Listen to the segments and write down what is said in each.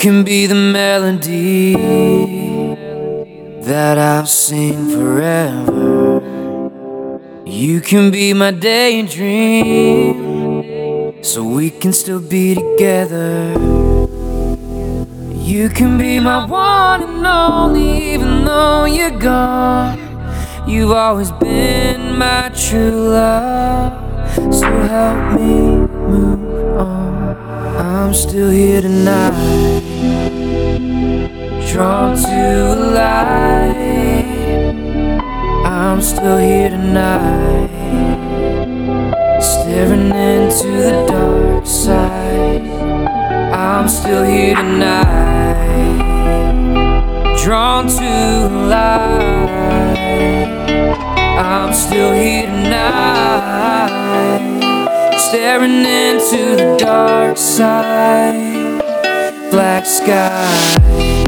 Can be the melody that I'll sing forever. You can be my daydream, so we can still be together. You can be my one and only, even though you're gone. You've always been my true love, so help me move on. I'm still here tonight, drawn to light. I'm still here tonight, staring into the dark side. I'm still here tonight, drawn to light. I'm still here tonight staring into the dark side, black sky.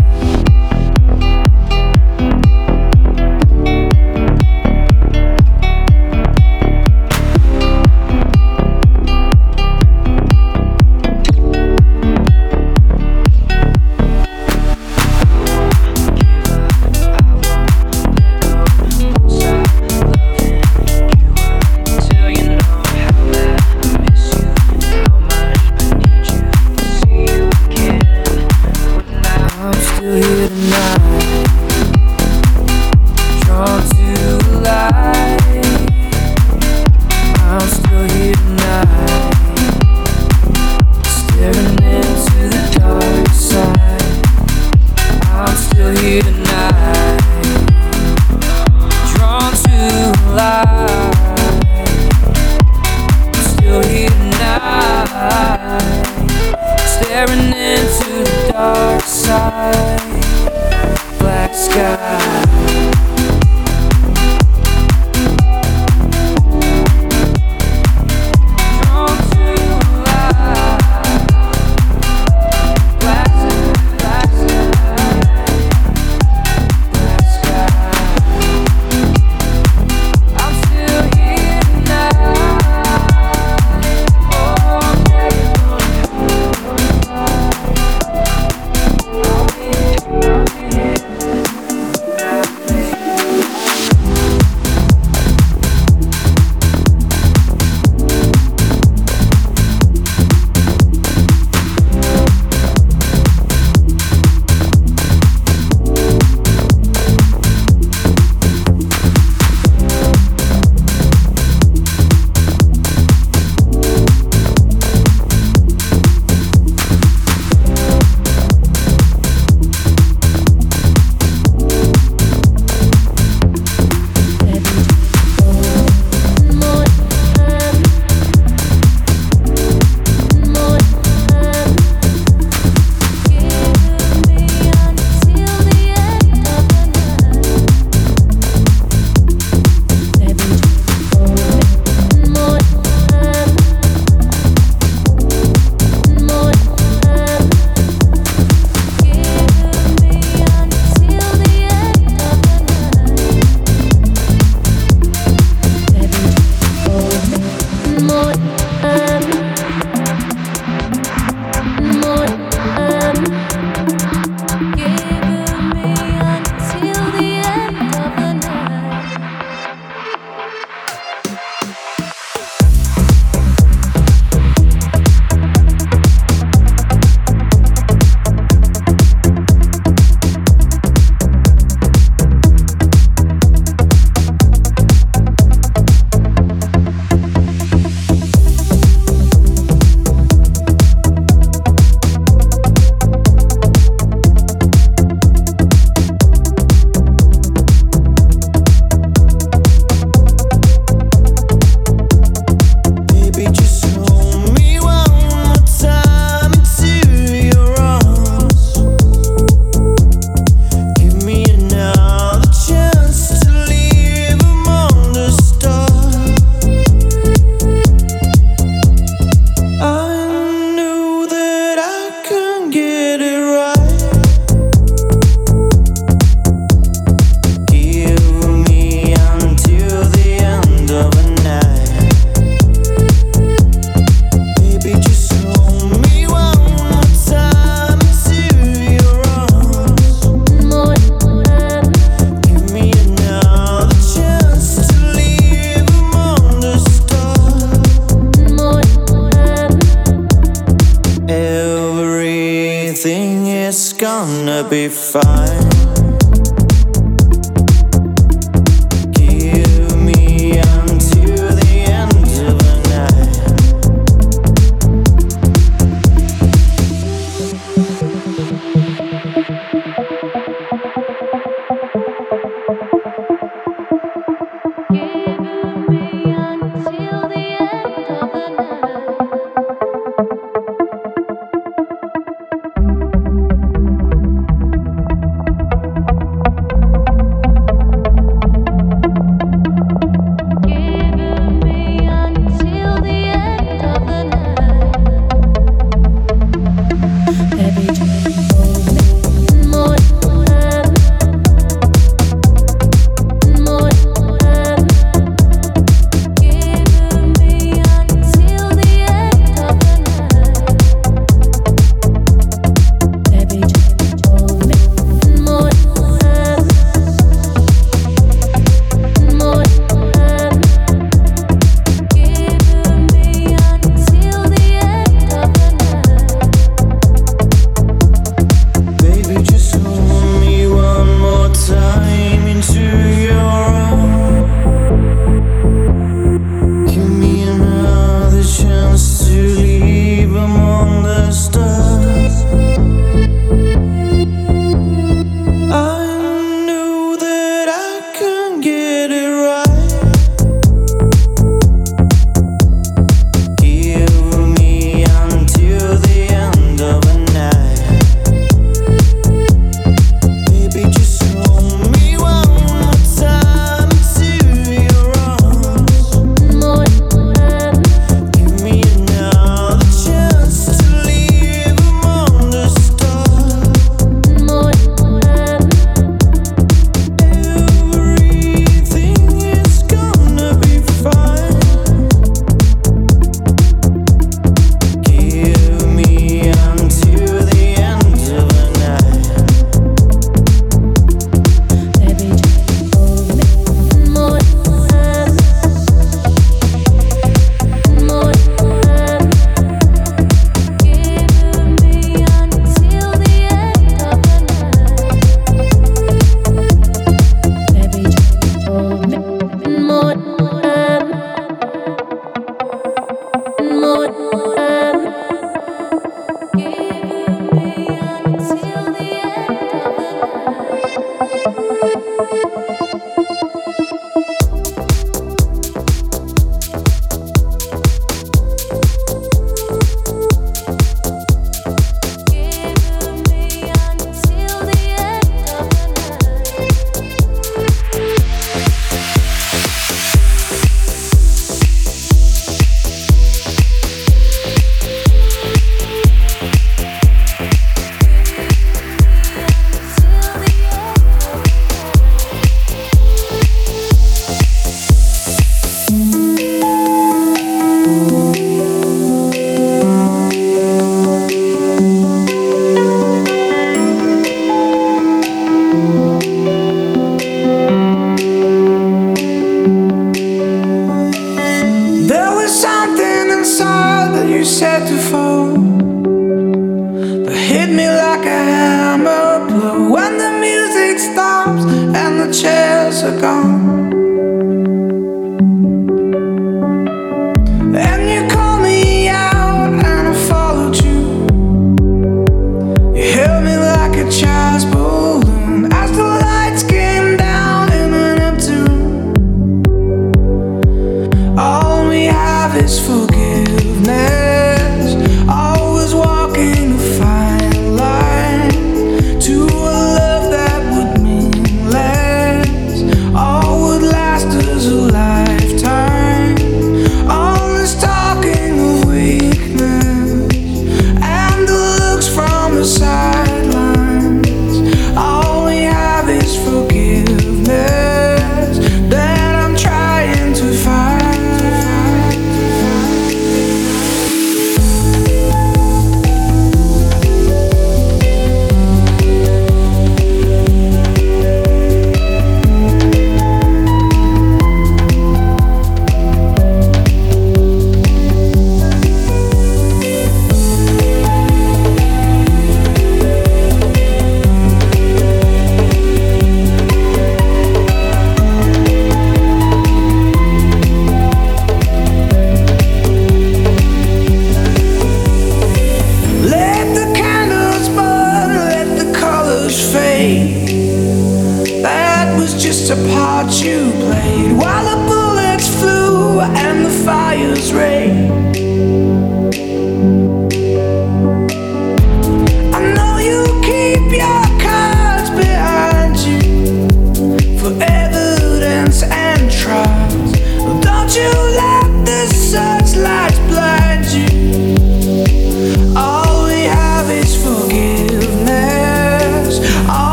among the stars.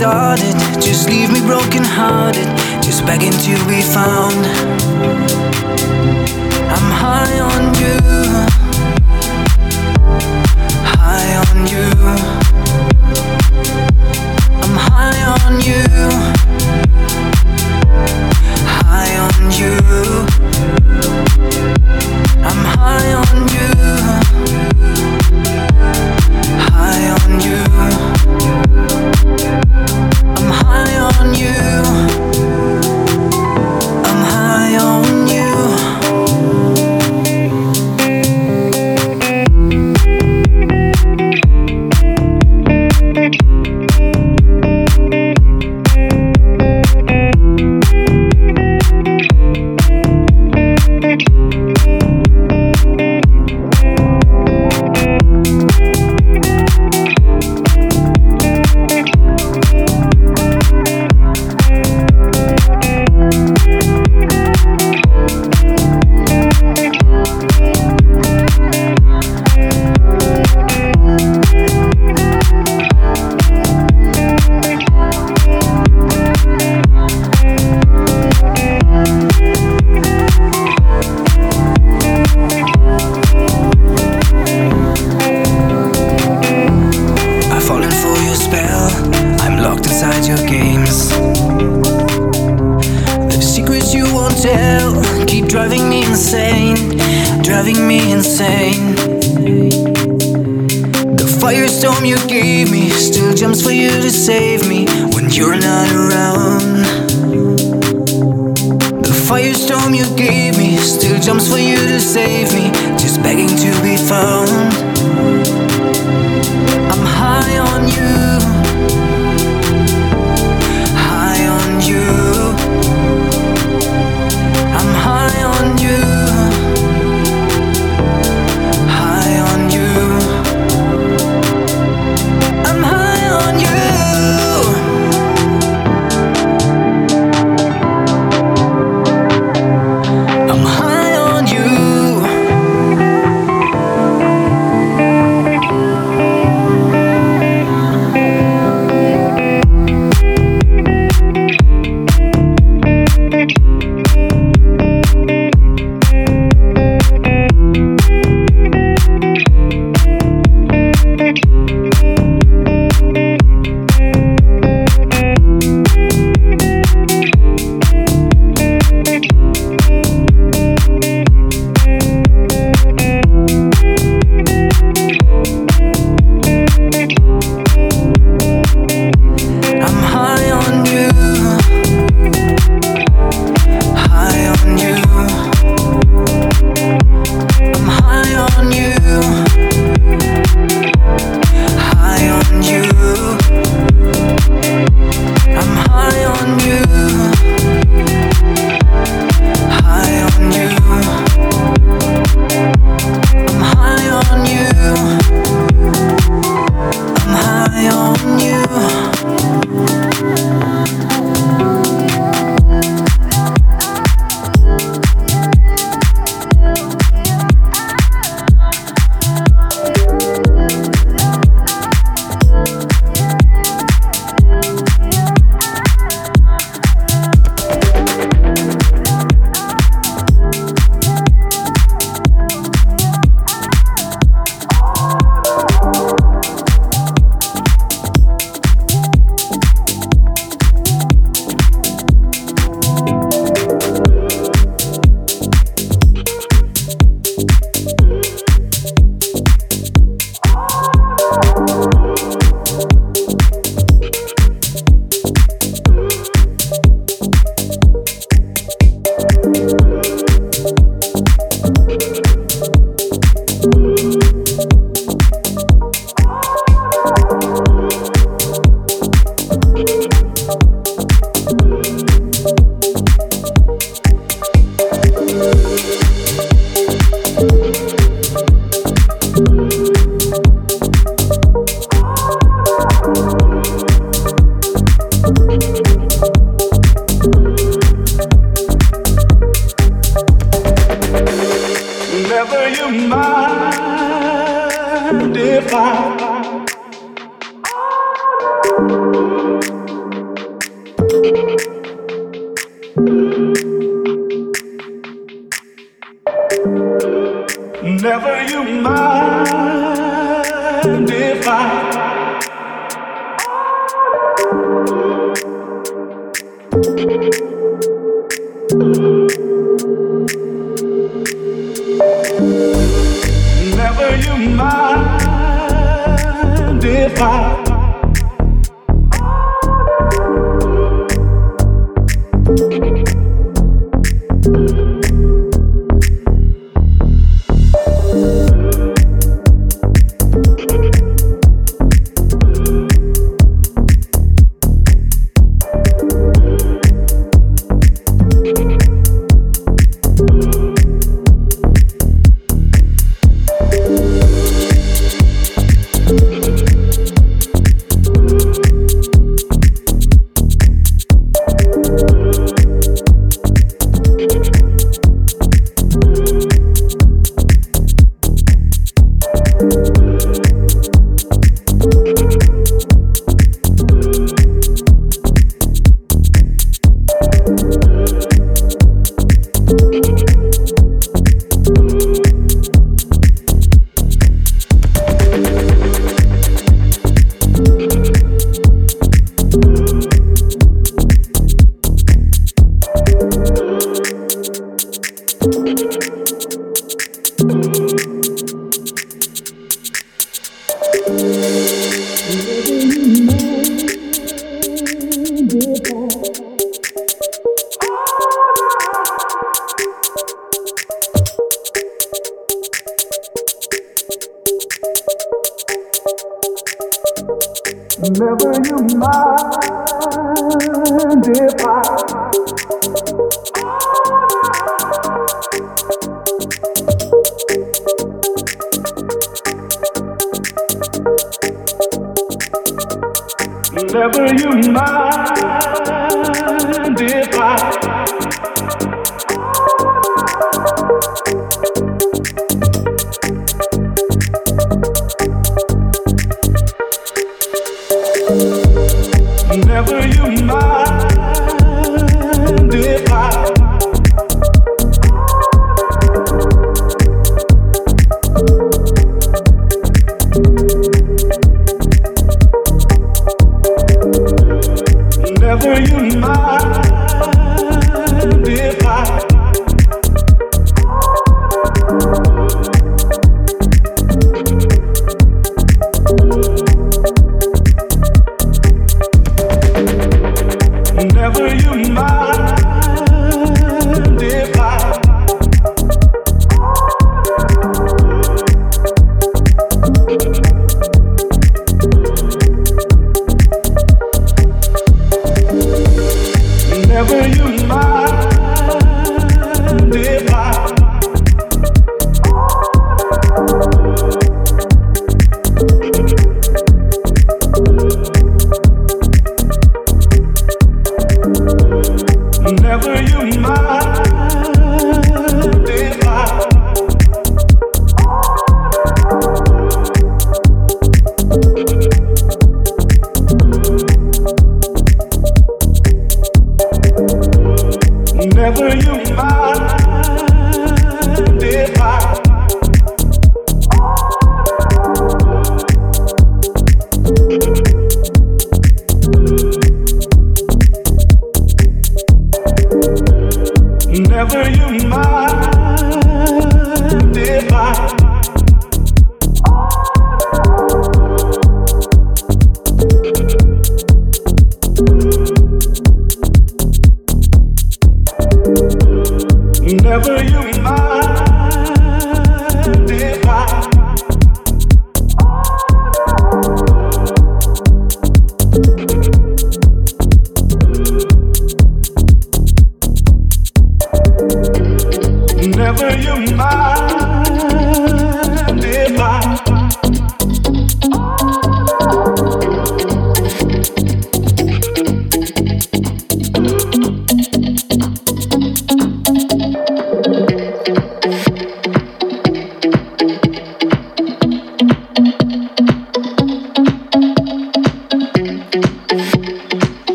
started. Just leave me broken hearted. Just begging to be found. I'm high on you. High on you.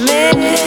Ans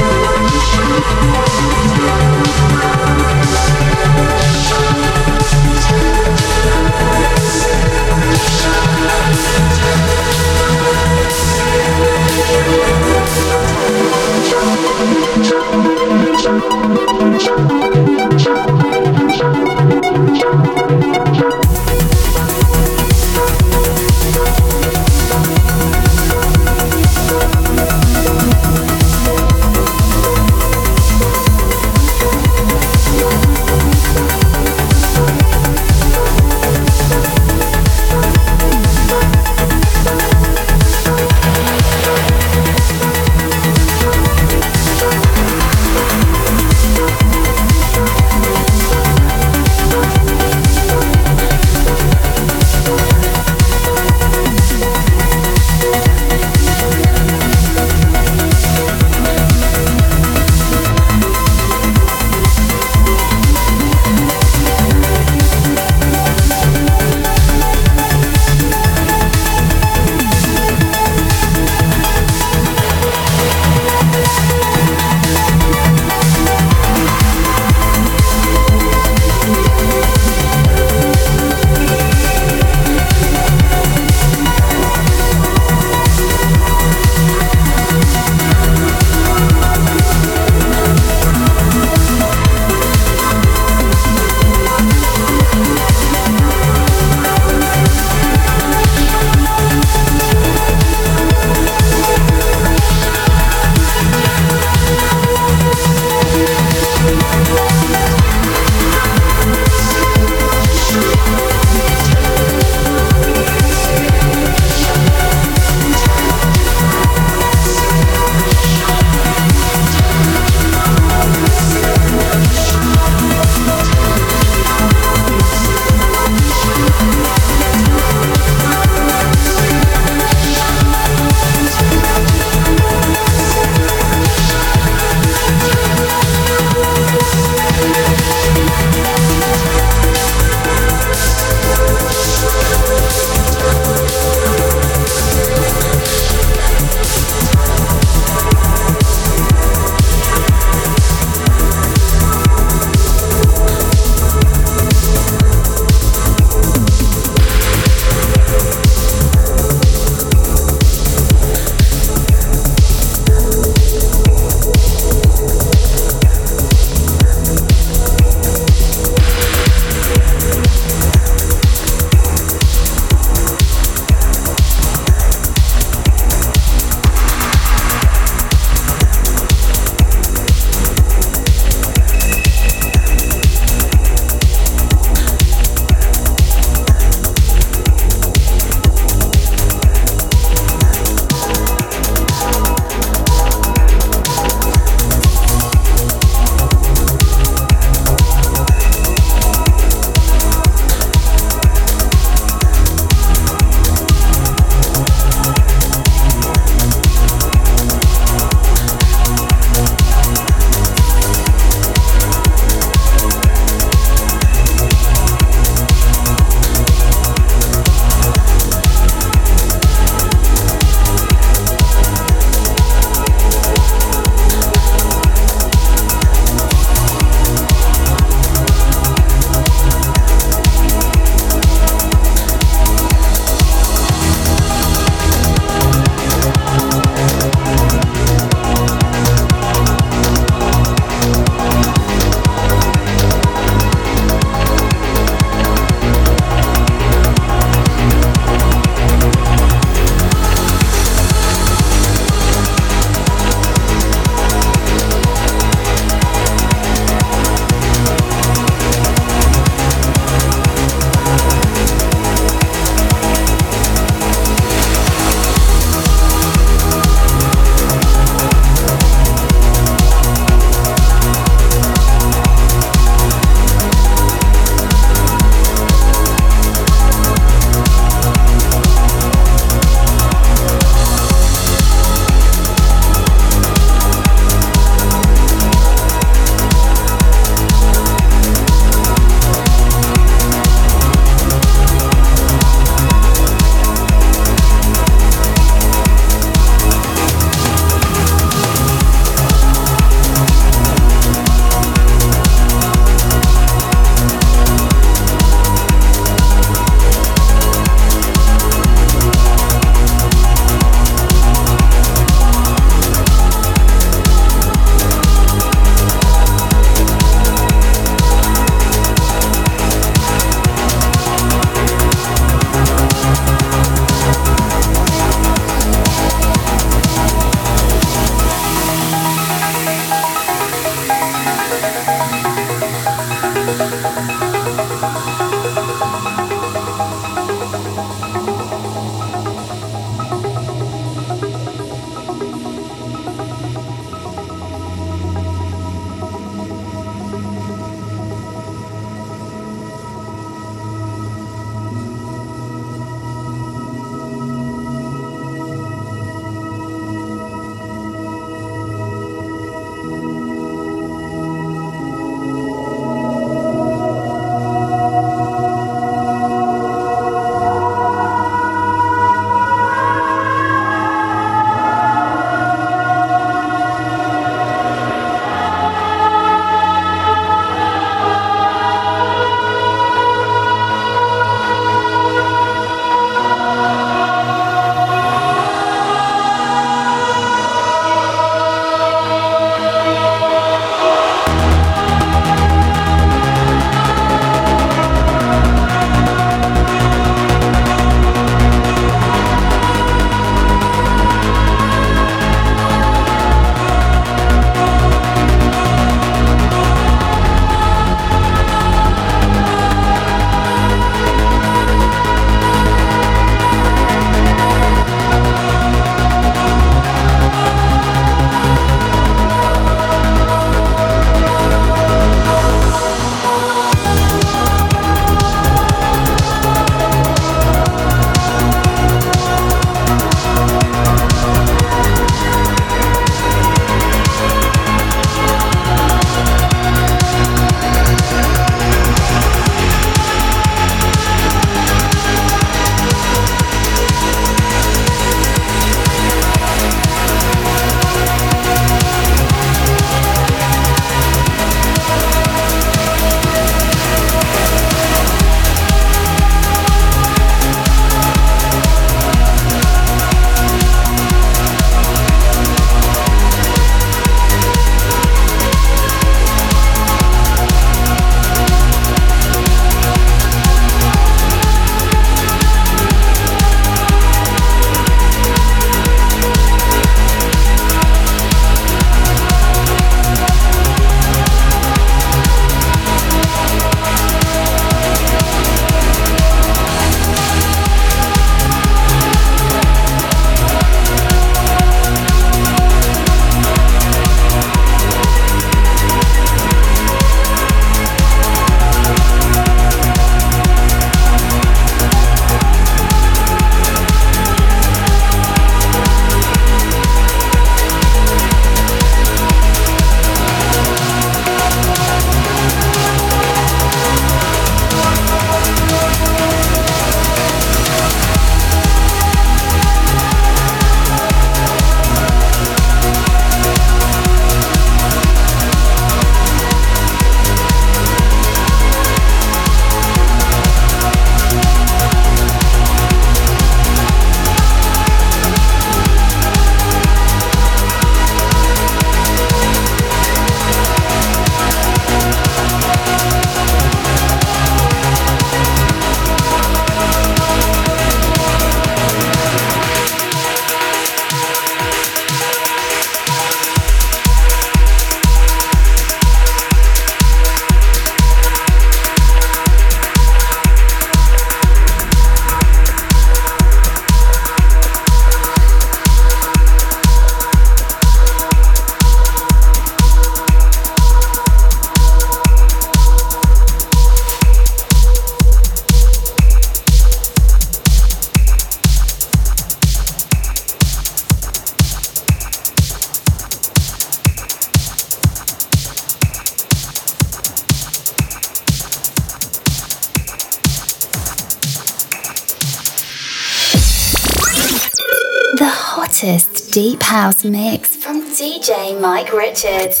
Richards.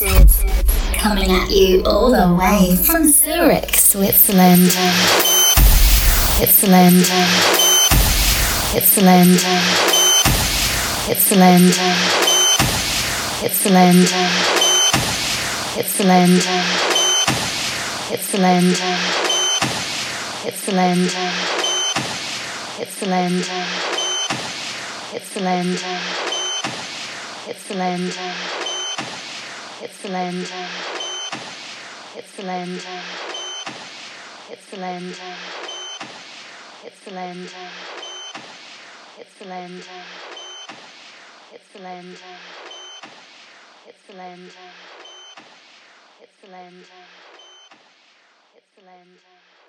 Coming at you all the way from Zurich, Switzerland. Switzerland. Switzerland. Switzerland. Switzerland. Switzerland. Switzerland. Switzerland. Switzerland. Switzerland. Switzerland. Switzerland. Switzerland. Switzerland. Switzerland. Switzerland. Switzerland. Switzerland. Switzerland. Switzerland.